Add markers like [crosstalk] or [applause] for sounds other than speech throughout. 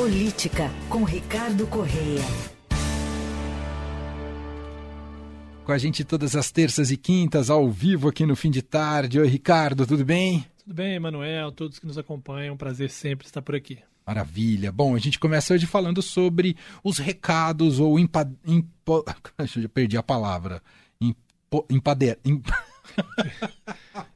Política, com Ricardo Correia. Com a gente todas as terças e quintas, ao vivo aqui no fim de tarde. Oi, Ricardo, tudo bem? Tudo bem, Emanuel, todos que nos acompanham, prazer sempre estar por aqui. Maravilha. Bom, a gente começa hoje falando sobre os recados ou impa... Impo... [laughs] Eu já perdi a palavra. Impo... Impader... Imp... [laughs]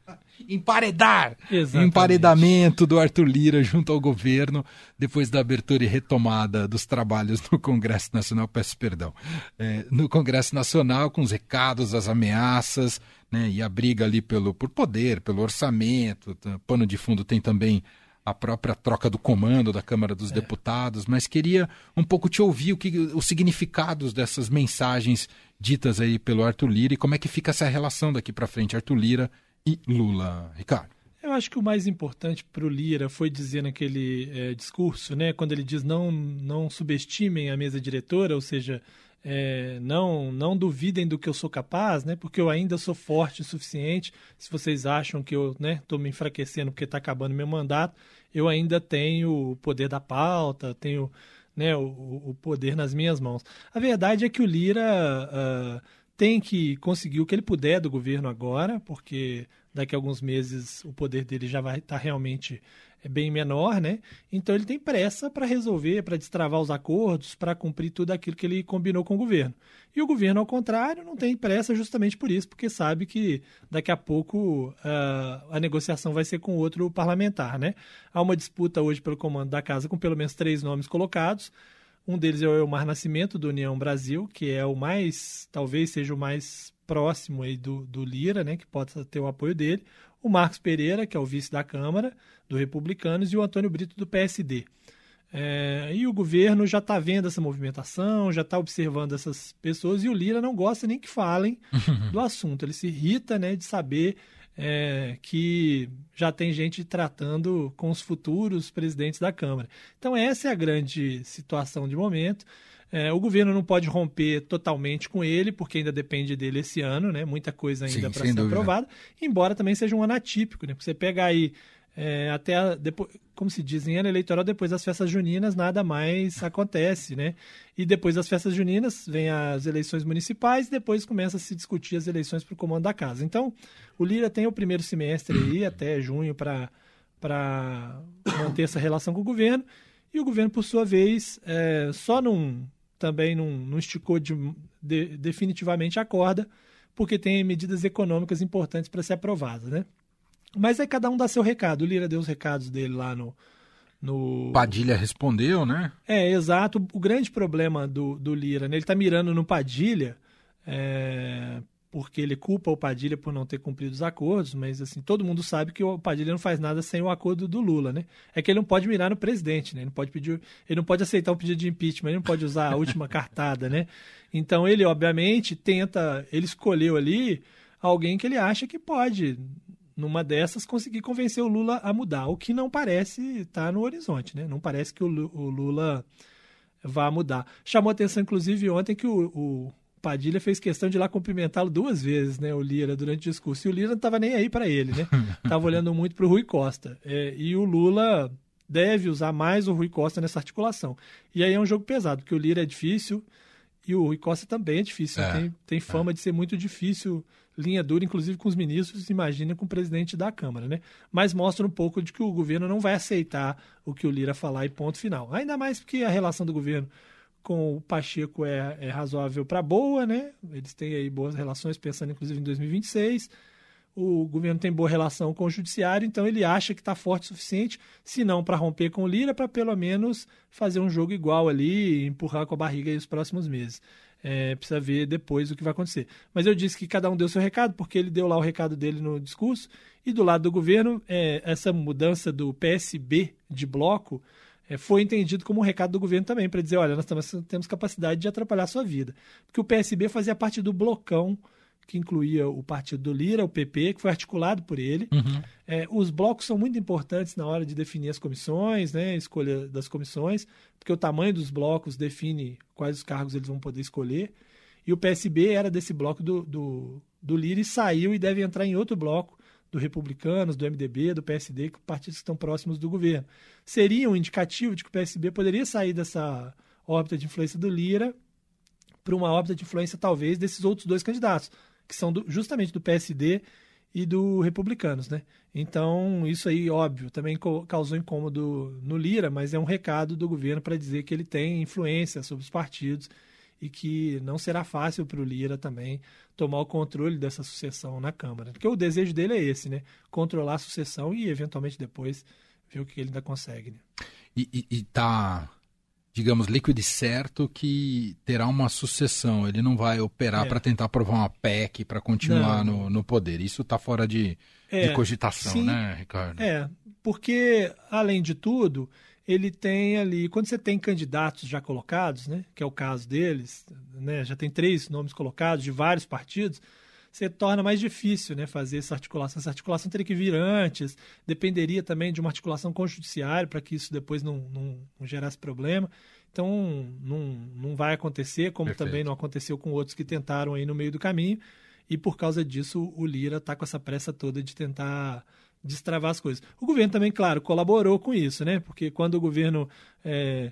emparedar, Exatamente. emparedamento do Arthur Lira junto ao governo depois da abertura e retomada dos trabalhos no Congresso Nacional, peço perdão, é, no Congresso Nacional com os recados, as ameaças, né, e a briga ali pelo por poder, pelo orçamento, pano de fundo tem também a própria troca do comando da Câmara dos é. Deputados, mas queria um pouco te ouvir o que os significados dessas mensagens ditas aí pelo Arthur Lira e como é que fica essa relação daqui para frente, Arthur Lira e Lula. Ricardo. Eu acho que o mais importante para o Lira foi dizer naquele é, discurso, né, quando ele diz não, não subestimem a mesa diretora, ou seja, é, não não duvidem do que eu sou capaz, né, porque eu ainda sou forte o suficiente. Se vocês acham que eu estou né, me enfraquecendo porque está acabando meu mandato, eu ainda tenho o poder da pauta, tenho né, o, o poder nas minhas mãos. A verdade é que o Lira uh, tem que conseguir o que ele puder do governo agora, porque daqui a alguns meses o poder dele já vai estar tá realmente é, bem menor, né? Então ele tem pressa para resolver, para destravar os acordos, para cumprir tudo aquilo que ele combinou com o governo. E o governo, ao contrário, não tem pressa justamente por isso, porque sabe que daqui a pouco uh, a negociação vai ser com outro parlamentar, né? Há uma disputa hoje pelo comando da casa com pelo menos três nomes colocados. Um deles é o Elmar Nascimento, do União Brasil, que é o mais, talvez seja o mais próximo aí do, do Lira, né, que pode ter o apoio dele. O Marcos Pereira, que é o vice da Câmara, do Republicanos, e o Antônio Brito, do PSD. É, e o governo já está vendo essa movimentação, já está observando essas pessoas, e o Lira não gosta nem que falem [laughs] do assunto. Ele se irrita né, de saber é, que já tem gente tratando com os futuros presidentes da Câmara. Então, essa é a grande situação de momento. É, o governo não pode romper totalmente com ele, porque ainda depende dele esse ano, né? Muita coisa ainda para ser dúvida. aprovada, embora também seja um ano atípico, né? Você pega aí é, até a, depois, como se diz, em ano eleitoral, depois das festas juninas, nada mais acontece, né? E depois das festas juninas, vem as eleições municipais, depois começa a se discutir as eleições para o comando da casa. Então, o Lira tem o primeiro semestre aí, até junho, para manter essa relação com o governo, e o governo, por sua vez, é, só não, também não, não esticou de, de, definitivamente a corda, porque tem medidas econômicas importantes para ser aprovadas, né? Mas aí cada um dá seu recado. O Lira deu os recados dele lá no. no... Padilha respondeu, né? É, exato. O grande problema do, do Lira, né? ele está mirando no Padilha, é, porque ele culpa o Padilha por não ter cumprido os acordos, mas assim, todo mundo sabe que o Padilha não faz nada sem o acordo do Lula, né? É que ele não pode mirar no presidente, né? Ele não pode pedir, ele não pode aceitar um pedido de impeachment, ele não pode usar a última [laughs] cartada, né? Então ele, obviamente, tenta, ele escolheu ali alguém que ele acha que pode numa dessas, conseguir convencer o Lula a mudar, o que não parece estar tá no horizonte, né? Não parece que o Lula vá mudar. Chamou atenção, inclusive, ontem que o, o Padilha fez questão de ir lá cumprimentá-lo duas vezes, né, o Lira, durante o discurso. E o Lira não estava nem aí para ele, né? [laughs] Estava olhando muito para o Rui Costa. É, e o Lula deve usar mais o Rui Costa nessa articulação. E aí é um jogo pesado, porque o Lira é difícil e o Rui Costa também é difícil. É, tem, tem fama é. de ser muito difícil linha dura, inclusive com os ministros, imagina com o presidente da Câmara, né? Mas mostra um pouco de que o governo não vai aceitar o que o Lira falar e ponto final. Ainda mais porque a relação do governo com o Pacheco é, é razoável para boa, né? Eles têm aí boas relações, pensando inclusive em 2026. O governo tem boa relação com o judiciário, então ele acha que está forte o suficiente, se não para romper com o Lira, para pelo menos fazer um jogo igual ali e empurrar com a barriga aí os próximos meses. É, precisa ver depois o que vai acontecer. Mas eu disse que cada um deu seu recado, porque ele deu lá o recado dele no discurso. E do lado do governo, é, essa mudança do PSB de bloco é, foi entendido como um recado do governo também, para dizer: olha, nós temos, temos capacidade de atrapalhar a sua vida. Porque o PSB fazia parte do blocão que incluía o partido do Lira, o PP, que foi articulado por ele. Uhum. É, os blocos são muito importantes na hora de definir as comissões, né, escolha das comissões, porque o tamanho dos blocos define quais os cargos eles vão poder escolher. E o PSB era desse bloco do, do, do Lira e saiu e deve entrar em outro bloco do Republicanos, do MDB, do PSD, que partidos que estão próximos do governo. Seria um indicativo de que o PSB poderia sair dessa órbita de influência do Lira para uma órbita de influência, talvez, desses outros dois candidatos, que são do, justamente do PSD e do Republicanos, né? Então, isso aí, óbvio, também causou incômodo no Lira, mas é um recado do governo para dizer que ele tem influência sobre os partidos e que não será fácil para o Lira também tomar o controle dessa sucessão na Câmara. Porque o desejo dele é esse, né? Controlar a sucessão e, eventualmente, depois ver o que ele ainda consegue. Né? E, está digamos, líquido e certo que terá uma sucessão. Ele não vai operar é. para tentar aprovar uma PEC para continuar no, no poder. Isso está fora de, é, de cogitação, sim, né, Ricardo? É, porque, além de tudo, ele tem ali. Quando você tem candidatos já colocados, né, que é o caso deles, né, já tem três nomes colocados de vários partidos você torna mais difícil né, fazer essa articulação. Essa articulação teria que vir antes, dependeria também de uma articulação com o judiciário para que isso depois não, não, não, gerasse problema. Então, não, não vai acontecer, como Perfeito. também não aconteceu com outros que tentaram aí no meio do caminho. E por causa disso, o Lira está com essa pressa toda de tentar destravar as coisas. O governo também, claro, colaborou com isso, né? Porque quando o governo é,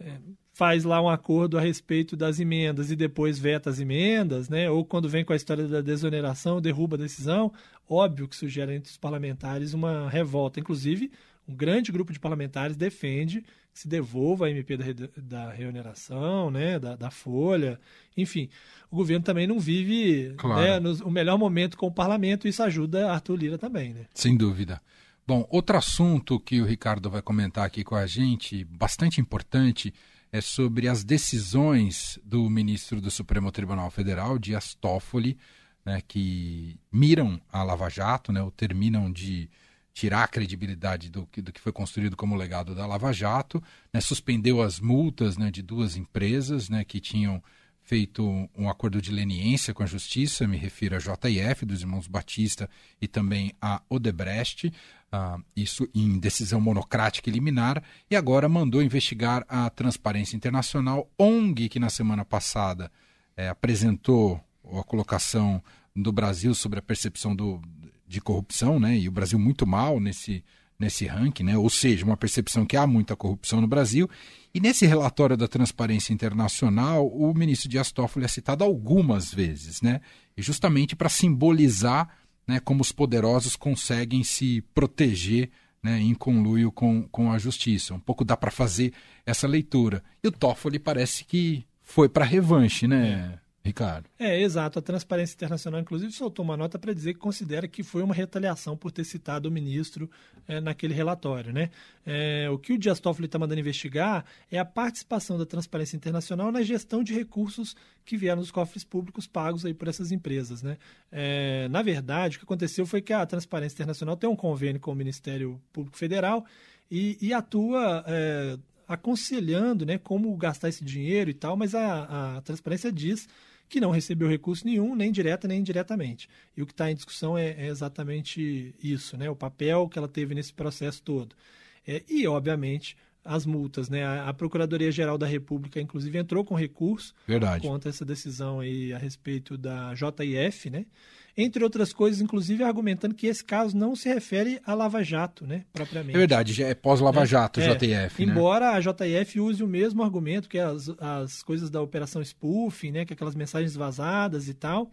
é, faz lá um acordo a respeito das emendas e depois veta as emendas, né? ou quando vem com a história da desoneração, derruba a decisão, óbvio que isso gera entre os parlamentares uma revolta. Inclusive, um grande grupo de parlamentares defende que se devolva a MP da, da reoneração, né? da, da Folha, enfim. O governo também não vive claro. né, no, o melhor momento com o parlamento, e isso ajuda Arthur Lira também. Né? Sem dúvida. Bom, outro assunto que o Ricardo vai comentar aqui com a gente, bastante importante, é sobre as decisões do ministro do Supremo Tribunal Federal, Dias Toffoli, né, que miram a Lava Jato, né, ou terminam de tirar a credibilidade do que, do que foi construído como legado da Lava Jato, né, suspendeu as multas né, de duas empresas né, que tinham feito um acordo de leniência com a Justiça, me refiro a JF, dos irmãos Batista, e também a Odebrecht, uh, isso em decisão monocrática e liminar, e agora mandou investigar a Transparência Internacional, ONG, que na semana passada é, apresentou a colocação do Brasil sobre a percepção do, de corrupção, né, e o Brasil muito mal nesse nesse ranking, né? ou seja, uma percepção que há muita corrupção no Brasil. E nesse relatório da Transparência Internacional, o ministro Dias Toffoli é citado algumas vezes, né? justamente para simbolizar né, como os poderosos conseguem se proteger né, em conluio com, com a justiça. Um pouco dá para fazer essa leitura. E o Toffoli parece que foi para revanche, né? É. Ricardo. É, exato. A Transparência Internacional, inclusive, soltou uma nota para dizer que considera que foi uma retaliação por ter citado o ministro é, naquele relatório. Né? É, o que o Dias Toffoli está mandando investigar é a participação da Transparência Internacional na gestão de recursos que vieram dos cofres públicos pagos aí por essas empresas. Né? É, na verdade, o que aconteceu foi que a Transparência Internacional tem um convênio com o Ministério Público Federal e, e atua é, aconselhando né, como gastar esse dinheiro e tal, mas a, a transparência diz que não recebeu recurso nenhum, nem direta nem indiretamente. E o que está em discussão é, é, exatamente isso, né? o papel que ela teve nesse processo todo. É, e, obviamente, as multas. Né? A, Procuradoria-Geral da República, inclusive, entrou com recurso Verdade. contra essa decisão aí a respeito da JIF, né? Entre outras coisas, inclusive argumentando que esse caso não se refere à Lava Jato, né, propriamente. É verdade, é pós-Lava Jato, é, JF. Né? Embora a JF use o mesmo argumento, que é as, as coisas da operação spoofing, né, que é aquelas mensagens vazadas e tal.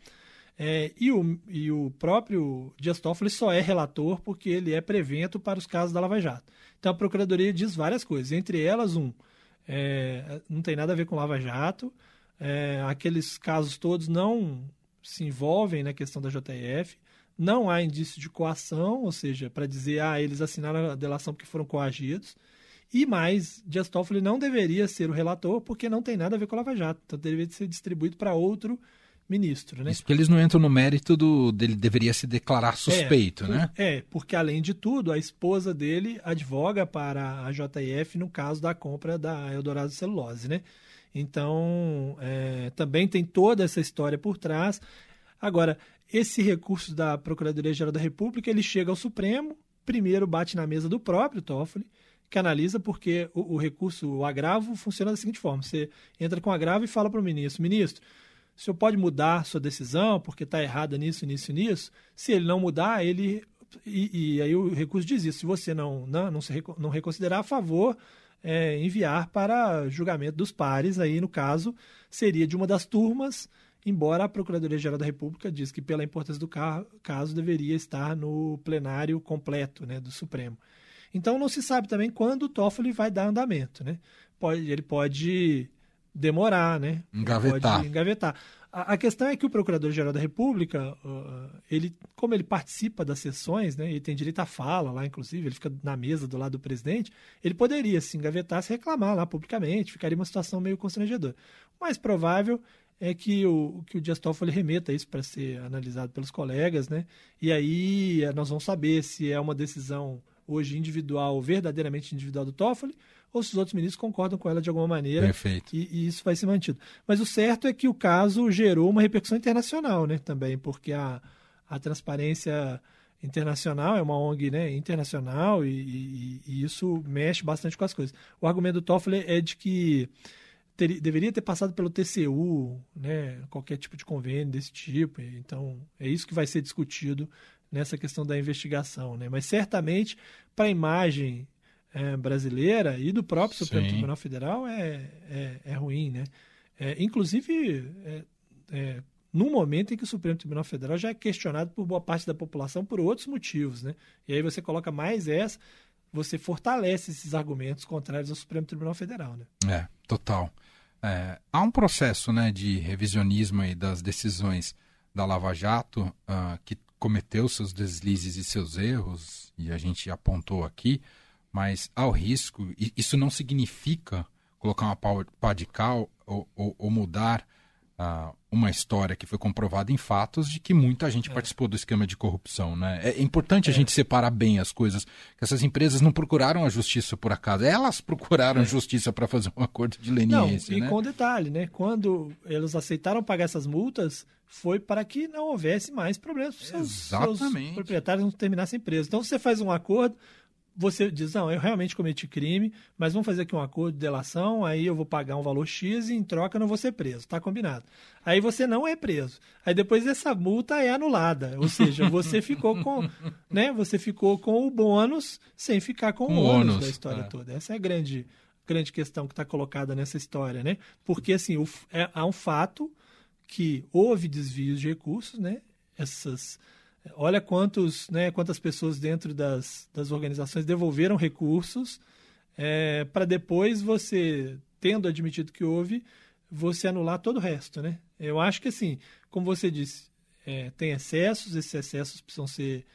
É, e, o, e o próprio Dias Toffoli só é relator porque ele é prevento para os casos da Lava Jato. Então a Procuradoria diz várias coisas, entre elas, um, é, não tem nada a ver com Lava Jato, é, aqueles casos todos não se envolvem na questão da JF. Não há indício de coação, ou seja, para dizer, ah, eles assinaram a delação porque foram coagidos. E mais, Dias Toffoli não deveria ser o relator porque não tem nada a ver com a Lava Jato. Então deveria ser distribuído para outro ministro, né? Isso porque eles não entram no mérito do dele deveria se declarar suspeito, é, né? É, porque além de tudo, a esposa dele advoga para a JF no caso da compra da Eldorado Celulose, né? Então, é, também tem toda essa história por trás. Agora, esse recurso da Procuradoria-Geral da República, ele chega ao Supremo, primeiro bate na mesa do próprio Toffoli, que analisa porque o, o recurso, o agravo, funciona da seguinte forma. Você entra com agravo e fala para o ministro, ministro, o senhor pode mudar sua decisão porque está errada nisso, nisso, nisso? Se ele não mudar, ele e, e, aí o recurso diz isso: se você não, não, não, se, não reconsiderar a favor, é, enviar para julgamento dos pares, aí no caso seria de uma das turmas, embora a Procuradoria-Geral da República diz que pela importância do caso deveria estar no plenário completo né, do Supremo. Então não se sabe também quando o Toffoli vai dar andamento. Né? Pode, ele pode demorar, né? Engavetar. Pode engavetar. A, questão é que o Procurador-Geral da República, ele, como ele participa das sessões, né, ele tem direito à fala lá, inclusive, ele fica na mesa do lado do presidente, ele poderia se engavetar, se reclamar lá publicamente, ficaria uma situação meio constrangedora. O mais provável é que o, que o Dias Toffoli remeta isso para ser analisado pelos colegas, né? E aí eh, nós vamos saber se é uma decisão hoje individual, verdadeiramente individual do Toffoli, ou se os outros ministros concordam com ela de alguma maneira. Perfeito. E, e, isso vai ser mantido. Mas o certo é que o caso gerou uma repercussão internacional, né, também, porque a, a transparência internacional é uma ONG né, internacional e, e, e, isso mexe bastante com as coisas. O argumento do Toffoli é de que ter, deveria ter passado pelo TCU, né, qualquer tipo de convênio desse tipo. Então, é isso que vai ser discutido nessa questão da investigação. Né? Mas certamente, para a imagem é, brasileira e do próprio Supremo Sim. Tribunal Federal é, é, é ruim. Né? É, inclusive, é, é, num momento em que o Supremo Tribunal Federal já é questionado por boa parte da população por outros motivos. Né? E aí você coloca mais essa, você fortalece esses argumentos contrários ao Supremo Tribunal Federal. Né? É, total. É, há um processo né, de revisionismo das decisões da Lava Jato uh, que cometeu seus deslizes e seus erros, e a gente apontou aqui, mas há o risco, isso não significa colocar uma pá de cal ou, ou, ou mudar uh, uma história que foi comprovada em fatos de que muita gente é. participou do esquema de corrupção. Né? É importante é. a gente separar bem as coisas, que essas empresas não procuraram a justiça por acaso, elas procuraram é. justiça para fazer um acordo de leniência. Não, e né? com detalhe, né? quando eles aceitaram pagar essas multas, foi para que não houvesse mais problemas para os seus, seus proprietários não terminassem presos. Então você faz um acordo, você diz, não, eu realmente cometi crime, mas vamos fazer aqui um acordo de delação, aí eu vou pagar um valor X e em troca eu não vou ser preso, está combinado. Aí você não é preso. Aí depois essa multa é anulada, ou seja, [laughs] você ficou com, né, você ficou com o bônus sem ficar com, com o ônus, ônus da história é. toda. Essa é a grande grande questão que está colocada nessa história, né? Porque assim, o, é, há um fato que houve desvios de recursos, né? Essas Olha quantos, né, quantas pessoas dentro das, das organizações devolveram recursos é, para depois você, tendo admitido que houve, você anular todo o resto. Né? Eu acho que, assim, como você disse, é, tem excessos, esses excessos precisam ser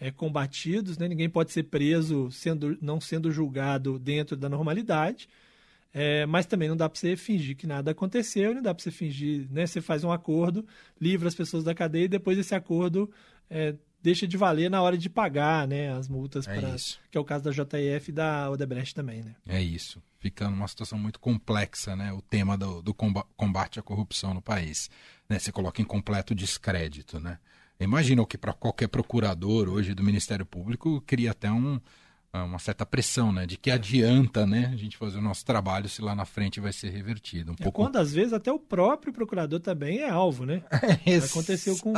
é, combatidos, né? ninguém pode ser preso sendo, não sendo julgado dentro da normalidade. É, mas também não dá para você fingir que nada aconteceu, não dá para você fingir, né? Você faz um acordo, livra as pessoas da cadeia e depois esse acordo é, deixa de valer na hora de pagar né, as multas, é pra, que é o caso da JF e da Odebrecht também. Né? É isso. Fica numa situação muito complexa né, o tema do, do combate à corrupção no país. Né, você coloca em completo descrédito. Né? Imagina o que para qualquer procurador hoje do Ministério Público cria até um, uma certa pressão, né? De que adianta, né? A gente fazer o nosso trabalho se lá na frente vai ser revertido. Um é, pouco... Quando às vezes até o próprio procurador também é alvo, né? [laughs] É, Aconteceu com,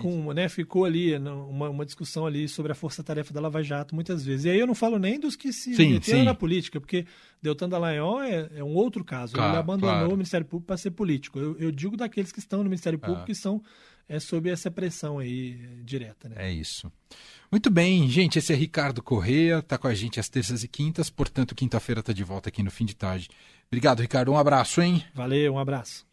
com, né? Ficou ali uma, uma discussão ali sobre a força-tarefa da Lava Jato muitas vezes. E aí eu não falo nem dos que se sim, meteram sim. na política, porque Deltan Dallagnol é, é um outro caso. Claro, Ele abandonou claro. o Ministério Público para ser político. Eu, eu, digo daqueles que estão no Ministério Público ah. que são é, sob essa pressão aí direta, né? É isso. Muito bem, gente, esse é Ricardo Correia, está com a gente às terças e quintas, portanto, quinta-feira está de volta aqui no fim de tarde. Obrigado, Ricardo, um abraço, hein? Valeu, um abraço.